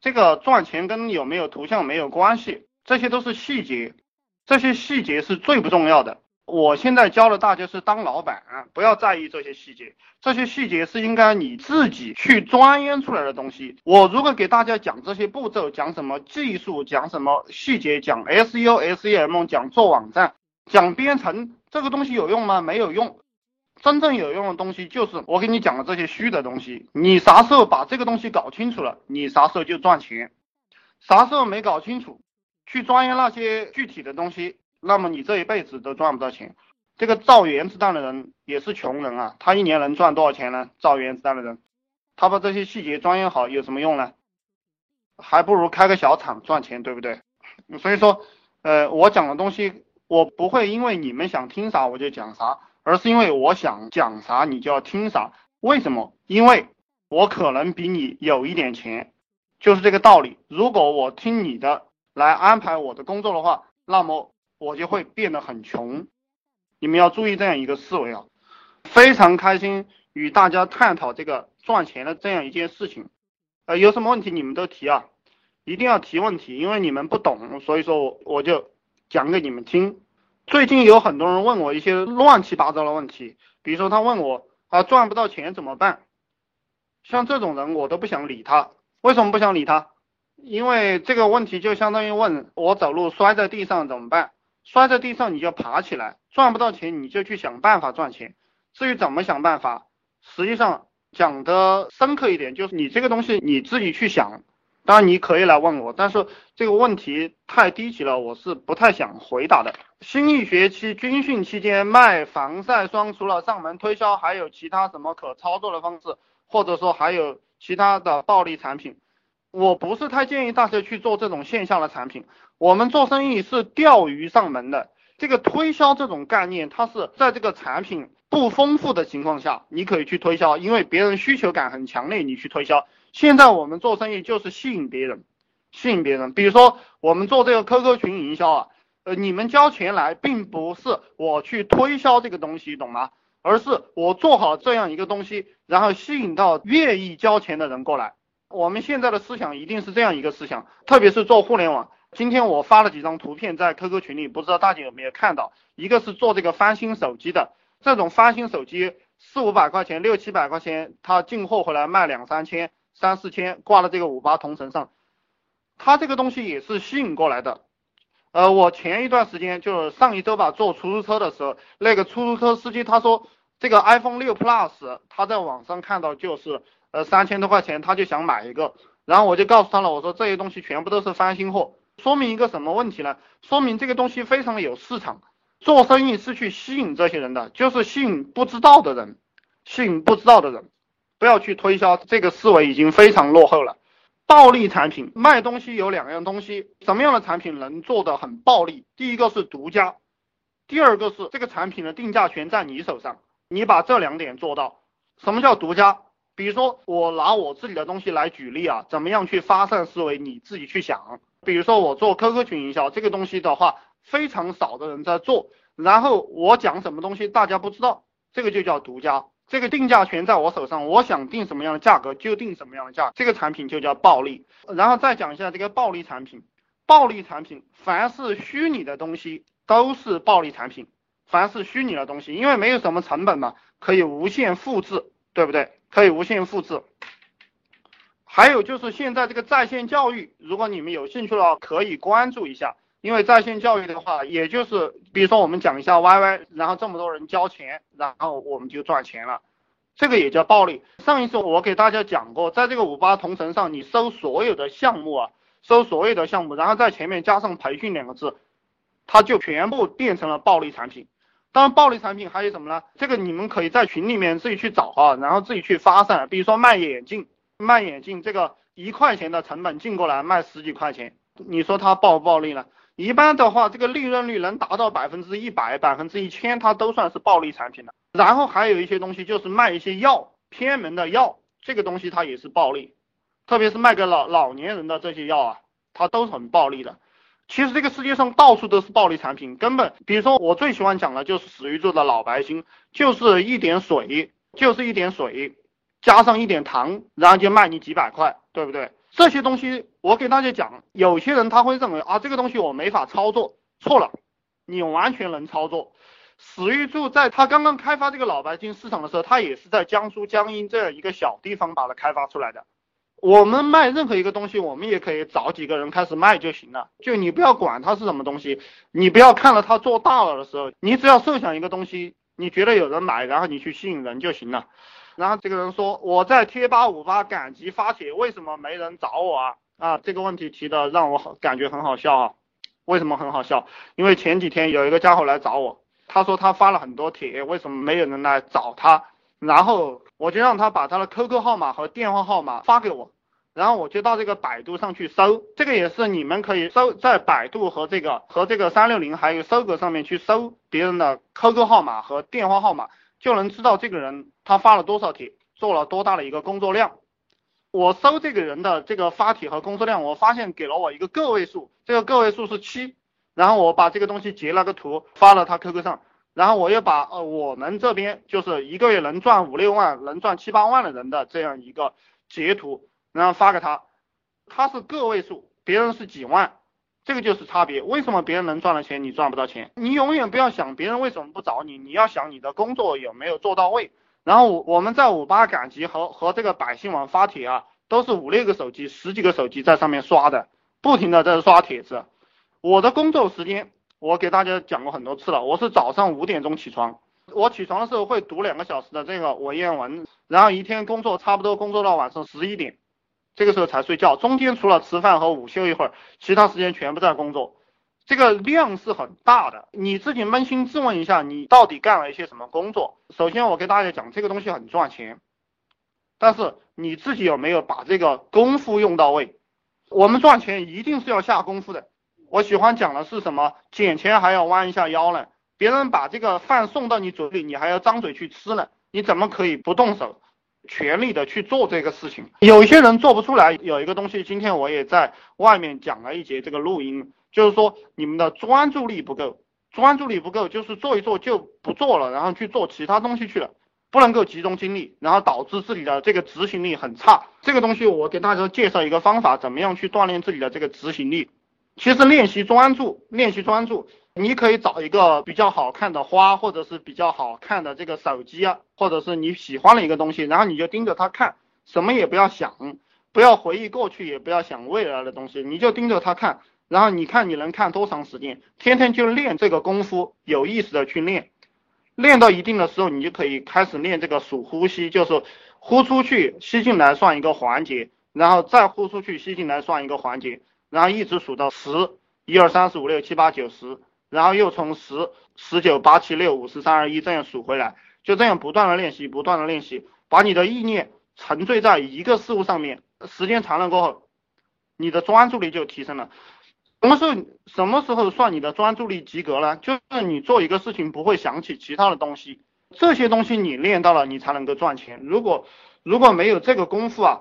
这个赚钱跟有没有图像没有关系，这些都是细节，这些细节是最不重要的。我现在教的大家是当老板，不要在意这些细节，这些细节是应该你自己去钻研出来的东西。我如果给大家讲这些步骤，讲什么技术，讲什么细节，讲 SEO、SEM，讲做网站，讲编程，这个东西有用吗？没有用。真正有用的东西就是我给你讲的这些虚的东西。你啥时候把这个东西搞清楚了，你啥时候就赚钱。啥时候没搞清楚，去钻研那些具体的东西。那么你这一辈子都赚不到钱。这个造原子弹的人也是穷人啊，他一年能赚多少钱呢？造原子弹的人，他把这些细节钻研好有什么用呢？还不如开个小厂赚钱，对不对？所以说，呃，我讲的东西，我不会因为你们想听啥我就讲啥，而是因为我想讲啥你就要听啥。为什么？因为我可能比你有一点钱，就是这个道理。如果我听你的来安排我的工作的话，那么。我就会变得很穷，你们要注意这样一个思维啊！非常开心与大家探讨这个赚钱的这样一件事情，呃，有什么问题你们都提啊，一定要提问题，因为你们不懂，所以说我我就讲给你们听。最近有很多人问我一些乱七八糟的问题，比如说他问我啊赚不到钱怎么办？像这种人我都不想理他，为什么不想理他？因为这个问题就相当于问我走路摔在地上怎么办？摔在地上你就爬起来，赚不到钱你就去想办法赚钱。至于怎么想办法，实际上讲的深刻一点，就是你这个东西你自己去想。当然你可以来问我，但是这个问题太低级了，我是不太想回答的。新一学期军训期间卖防晒霜，除了上门推销，还有其他什么可操作的方式，或者说还有其他的暴利产品？我不是太建议大家去做这种线下的产品。我们做生意是钓鱼上门的，这个推销这种概念，它是在这个产品不丰富的情况下，你可以去推销，因为别人需求感很强烈，你去推销。现在我们做生意就是吸引别人，吸引别人。比如说我们做这个 QQ 群营销啊，呃，你们交钱来，并不是我去推销这个东西，懂吗？而是我做好这样一个东西，然后吸引到愿意交钱的人过来。我们现在的思想一定是这样一个思想，特别是做互联网。今天我发了几张图片在 QQ 群里，不知道大家有没有看到？一个是做这个翻新手机的，这种翻新手机四五百块钱、六七百块钱，他进货回来卖两三千、三四千，挂了这个五八同城上，他这个东西也是吸引过来的。呃，我前一段时间就是上一周吧，坐出租车的时候，那个出租车司机他说这个 iPhone 六 Plus 他在网上看到就是。呃，三千多块钱，他就想买一个，然后我就告诉他了，我说这些东西全部都是翻新货，说明一个什么问题呢？说明这个东西非常有市场。做生意是去吸引这些人的，就是吸引不知道的人，吸引不知道的人，不要去推销，这个思维已经非常落后了。暴利产品卖东西有两样东西，什么样的产品能做的很暴利？第一个是独家，第二个是这个产品的定价权在你手上，你把这两点做到。什么叫独家？比如说，我拿我自己的东西来举例啊，怎么样去发散思维？你自己去想。比如说，我做 QQ 群营销这个东西的话，非常少的人在做，然后我讲什么东西大家不知道，这个就叫独家。这个定价权在我手上，我想定什么样的价格就定什么样的价，这个产品就叫暴利。然后再讲一下这个暴利产品，暴利产品，凡是虚拟的东西都是暴利产品，凡是虚拟的东西，因为没有什么成本嘛，可以无限复制，对不对？可以无限复制，还有就是现在这个在线教育，如果你们有兴趣的话，可以关注一下。因为在线教育的话，也就是比如说我们讲一下 YY，然后这么多人交钱，然后我们就赚钱了，这个也叫暴利。上一次我给大家讲过，在这个五八同城上，你搜所有的项目啊，搜所有的项目，然后在前面加上培训两个字，它就全部变成了暴利产品。当然，暴利产品还有什么呢？这个你们可以在群里面自己去找啊，然后自己去发散。比如说卖眼镜，卖眼镜这个一块钱的成本进过来卖十几块钱，你说它暴不暴利呢？一般的话，这个利润率能达到百分之一百、百分之一千，它都算是暴利产品了。然后还有一些东西就是卖一些药，偏门的药，这个东西它也是暴利，特别是卖给老老年人的这些药啊，它都是很暴利的。其实这个世界上到处都是暴利产品，根本比如说我最喜欢讲的就是史玉柱的老白星，就是一点水，就是一点水，加上一点糖，然后就卖你几百块，对不对？这些东西我给大家讲，有些人他会认为啊，这个东西我没法操作，错了，你完全能操作。史玉柱在他刚刚开发这个老白金市场的时候，他也是在江苏江阴这样一个小地方把它开发出来的。我们卖任何一个东西，我们也可以找几个人开始卖就行了。就你不要管它是什么东西，你不要看了它做大了的时候，你只要设想一个东西，你觉得有人买，然后你去吸引人就行了。然后这个人说我在贴吧五八赶集发帖，为什么没人找我啊？啊，这个问题提的让我好感觉很好笑啊。为什么很好笑？因为前几天有一个家伙来找我，他说他发了很多帖，为什么没有人来找他？然后我就让他把他的 QQ 号码和电话号码发给我，然后我就到这个百度上去搜，这个也是你们可以搜在百度和这个和这个三六零还有搜狗上面去搜别人的 QQ 号码和电话号码，就能知道这个人他发了多少帖，做了多大的一个工作量。我搜这个人的这个发帖和工作量，我发现给了我一个个位数，这个个位数是七，然后我把这个东西截了个图发了他 QQ 上。然后我又把呃我们这边就是一个月能赚五六万、能赚七八万的人的这样一个截图，然后发给他，他是个位数，别人是几万，这个就是差别。为什么别人能赚了钱，你赚不到钱？你永远不要想别人为什么不找你，你要想你的工作有没有做到位。然后我们在五八赶集和和这个百姓网发帖啊，都是五六个手机、十几个手机在上面刷的，不停的在刷帖子。我的工作时间。我给大家讲过很多次了，我是早上五点钟起床，我起床的时候会读两个小时的这个文言文，然后一天工作差不多工作到晚上十一点，这个时候才睡觉，中间除了吃饭和午休一会儿，其他时间全部在工作，这个量是很大的，你自己扪心自问一下，你到底干了一些什么工作？首先我给大家讲，这个东西很赚钱，但是你自己有没有把这个功夫用到位？我们赚钱一定是要下功夫的。我喜欢讲的是什么？捡钱还要弯一下腰呢。别人把这个饭送到你嘴里，你还要张嘴去吃呢。你怎么可以不动手，全力的去做这个事情？有些人做不出来。有一个东西，今天我也在外面讲了一节这个录音，就是说你们的专注力不够，专注力不够，就是做一做就不做了，然后去做其他东西去了，不能够集中精力，然后导致自己的这个执行力很差。这个东西我给大家介绍一个方法，怎么样去锻炼自己的这个执行力？其实练习专注，练习专注，你可以找一个比较好看的花，或者是比较好看的这个手机啊，或者是你喜欢的一个东西，然后你就盯着它看，什么也不要想，不要回忆过去，也不要想未来的东西，你就盯着它看，然后你看你能看多长时间，天天就练这个功夫，有意识的去练，练到一定的时候，你就可以开始练这个数呼吸，就是呼出去吸进来算一个环节，然后再呼出去吸进来算一个环节。然后一直数到十，一二三四五六七八九十，然后又从十十九八七六五四三二一这样数回来，就这样不断的练习，不断的练习，把你的意念沉醉在一个事物上面，时间长了过后，你的专注力就提升了。什么时候什么时候算你的专注力及格了？就是你做一个事情不会想起其他的东西，这些东西你练到了，你才能够赚钱。如果如果没有这个功夫啊，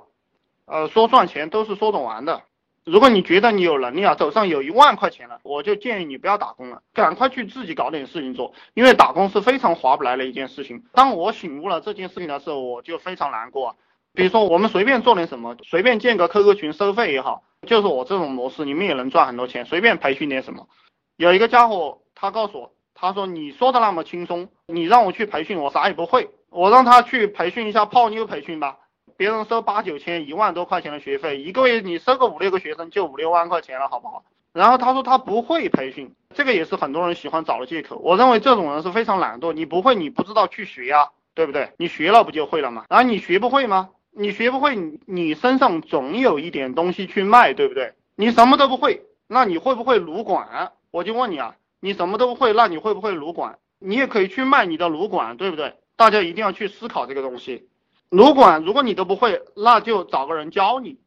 呃，说赚钱都是说得完的。如果你觉得你有能力啊，手上有一万块钱了，我就建议你不要打工了，赶快去自己搞点事情做，因为打工是非常划不来的一件事情。当我醒悟了这件事情的时候，我就非常难过。比如说，我们随便做点什么，随便建个 QQ 群收费也好，就是我这种模式，你们也能赚很多钱。随便培训点什么，有一个家伙他告诉我，他说你说的那么轻松，你让我去培训，我啥也不会，我让他去培训一下泡妞培训吧。别人收八九千、一万多块钱的学费，一个月你收个五六个学生就五六万块钱了，好不好？然后他说他不会培训，这个也是很多人喜欢找的借口。我认为这种人是非常懒惰，你不会你不知道去学呀，对不对？你学了不就会了吗？然后你学不会吗？你学不会，你身上总有一点东西去卖，对不对？你什么都不会，那你会不会撸管？我就问你啊，你什么都不会，那你会不会撸管？你也可以去卖你的撸管，对不对？大家一定要去思考这个东西。如果如果你都不会，那就找个人教你。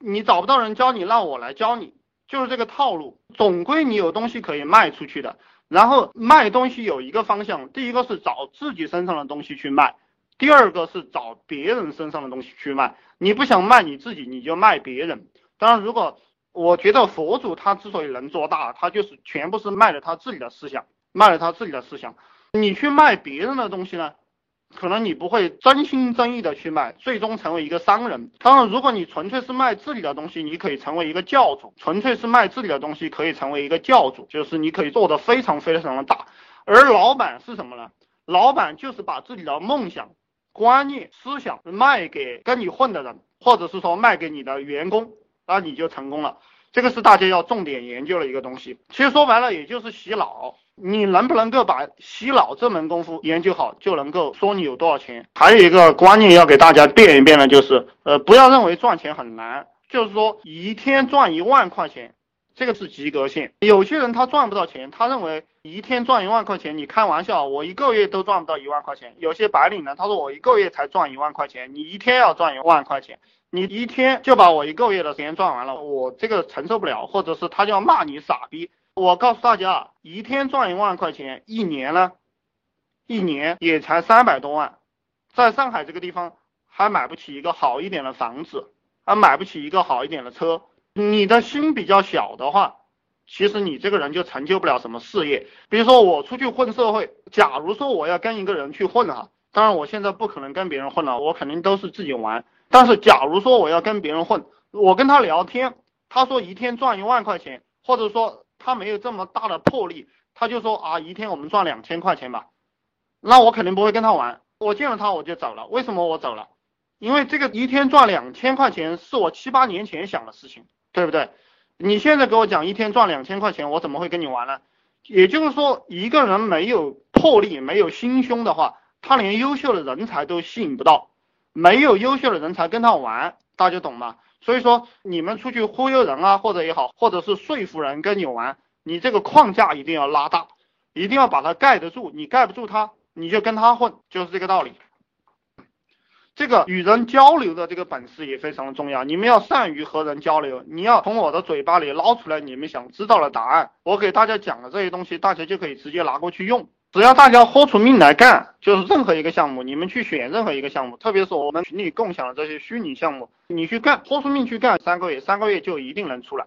你找不到人教你，让我来教你，就是这个套路。总归你有东西可以卖出去的。然后卖东西有一个方向，第一个是找自己身上的东西去卖，第二个是找别人身上的东西去卖。你不想卖你自己，你就卖别人。当然，如果我觉得佛祖他之所以能做大，他就是全部是卖了他自己的思想，卖了他自己的思想。你去卖别人的东西呢？可能你不会真心真意的去卖，最终成为一个商人。当然，如果你纯粹是卖自己的东西，你可以成为一个教主；纯粹是卖自己的东西，可以成为一个教主，就是你可以做的非常非常的大。而老板是什么呢？老板就是把自己的梦想、观念、思想卖给跟你混的人，或者是说卖给你的员工，那你就成功了。这个是大家要重点研究的一个东西。其实说白了，也就是洗脑。你能不能够把洗脑这门功夫研究好，就能够说你有多少钱。还有一个观念要给大家变一变的，就是呃，不要认为赚钱很难，就是说一天赚一万块钱，这个是及格线。有些人他赚不到钱，他认为一天赚一万块钱，你开玩笑，我一个月都赚不到一万块钱。有些白领呢，他说我一个月才赚一万块钱，你一天要赚一万块钱。你一天就把我一个月的钱赚完了，我这个承受不了，或者是他就要骂你傻逼。我告诉大家，一天赚一万块钱，一年呢，一年也才三百多万，在上海这个地方还买不起一个好一点的房子，还买不起一个好一点的车。你的心比较小的话，其实你这个人就成就不了什么事业。比如说我出去混社会，假如说我要跟一个人去混哈，当然我现在不可能跟别人混了，我肯定都是自己玩。但是，假如说我要跟别人混，我跟他聊天，他说一天赚一万块钱，或者说他没有这么大的魄力，他就说啊，一天我们赚两千块钱吧，那我肯定不会跟他玩。我见了他我就走了。为什么我走了？因为这个一天赚两千块钱是我七八年前想的事情，对不对？你现在给我讲一天赚两千块钱，我怎么会跟你玩呢？也就是说，一个人没有魄力、没有心胸的话，他连优秀的人才都吸引不到。没有优秀的人才跟他玩，大家懂吗？所以说你们出去忽悠人啊，或者也好，或者是说服人跟你玩，你这个框架一定要拉大，一定要把它盖得住。你盖不住他，你就跟他混，就是这个道理。这个与人交流的这个本事也非常的重要，你们要善于和人交流，你要从我的嘴巴里捞出来你们想知道的答案。我给大家讲的这些东西，大家就可以直接拿过去用。只要大家豁出命来干，就是任何一个项目，你们去选任何一个项目，特别是我们群里共享的这些虚拟项目，你去干，豁出命去干，三个月，三个月就一定能出来，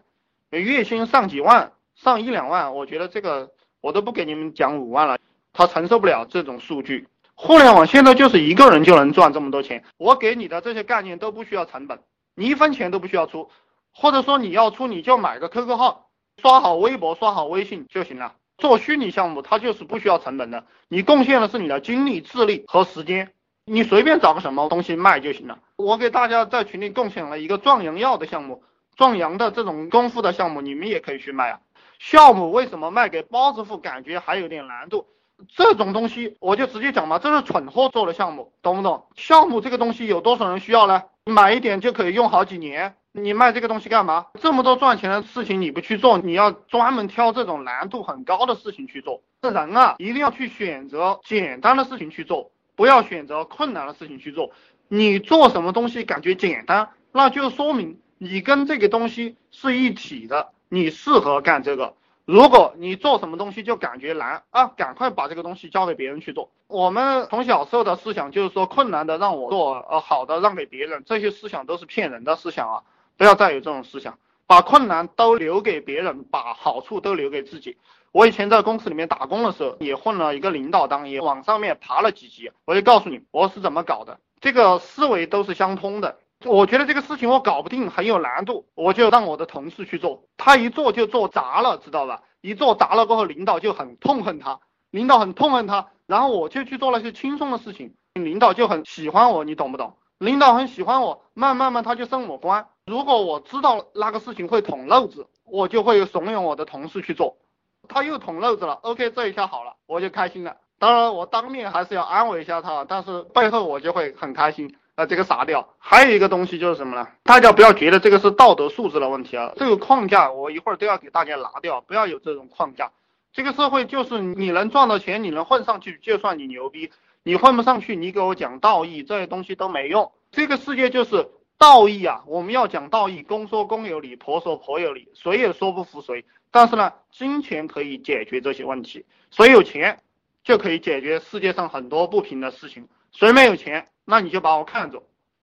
月薪上几万，上一两万，我觉得这个我都不给你们讲五万了，他承受不了这种数据。互联网现在就是一个人就能赚这么多钱，我给你的这些概念都不需要成本，你一分钱都不需要出，或者说你要出，你就买个 QQ 号，刷好微博，刷好微信就行了。做虚拟项目，它就是不需要成本的，你贡献的是你的精力、智力和时间，你随便找个什么东西卖就行了。我给大家在群里共享了一个壮阳药的项目，壮阳的这种功夫的项目，你们也可以去卖啊。项目为什么卖给包师傅感觉还有点难度？这种东西我就直接讲嘛，这是蠢货做的项目，懂不懂？项目这个东西有多少人需要呢？买一点就可以用好几年。你卖这个东西干嘛？这么多赚钱的事情你不去做，你要专门挑这种难度很高的事情去做。这人啊，一定要去选择简单的事情去做，不要选择困难的事情去做。你做什么东西感觉简单，那就说明你跟这个东西是一体的，你适合干这个。如果你做什么东西就感觉难啊，赶快把这个东西交给别人去做。我们从小受的思想就是说，困难的让我做，呃，好的让给别人，这些思想都是骗人的思想啊。不要再有这种思想，把困难都留给别人，把好处都留给自己。我以前在公司里面打工的时候，也混了一个领导当，也往上面爬了几级。我就告诉你，我是怎么搞的，这个思维都是相通的。我觉得这个事情我搞不定，很有难度，我就让我的同事去做，他一做就做砸了，知道吧？一做砸了过后，领导就很痛恨他，领导很痛恨他，然后我就去做那些轻松的事情，领导就很喜欢我，你懂不懂？领导很喜欢我，慢慢慢他就升我官。如果我知道那个事情会捅漏子，我就会怂恿我的同事去做。他又捅漏子了，OK，这一下好了，我就开心了。当然，我当面还是要安慰一下他，但是背后我就会很开心。啊，这个傻掉。还有一个东西就是什么呢？大家不要觉得这个是道德素质的问题啊，这个框架我一会儿都要给大家拿掉，不要有这种框架。这个社会就是你能赚到钱，你能混上去，就算你牛逼。你混不上去，你给我讲道义这些东西都没用。这个世界就是道义啊，我们要讲道义，公说公有理，婆说婆有理，谁也说不服谁。但是呢，金钱可以解决这些问题，谁有钱就可以解决世界上很多不平的事情。谁没有钱，那你就把我看走。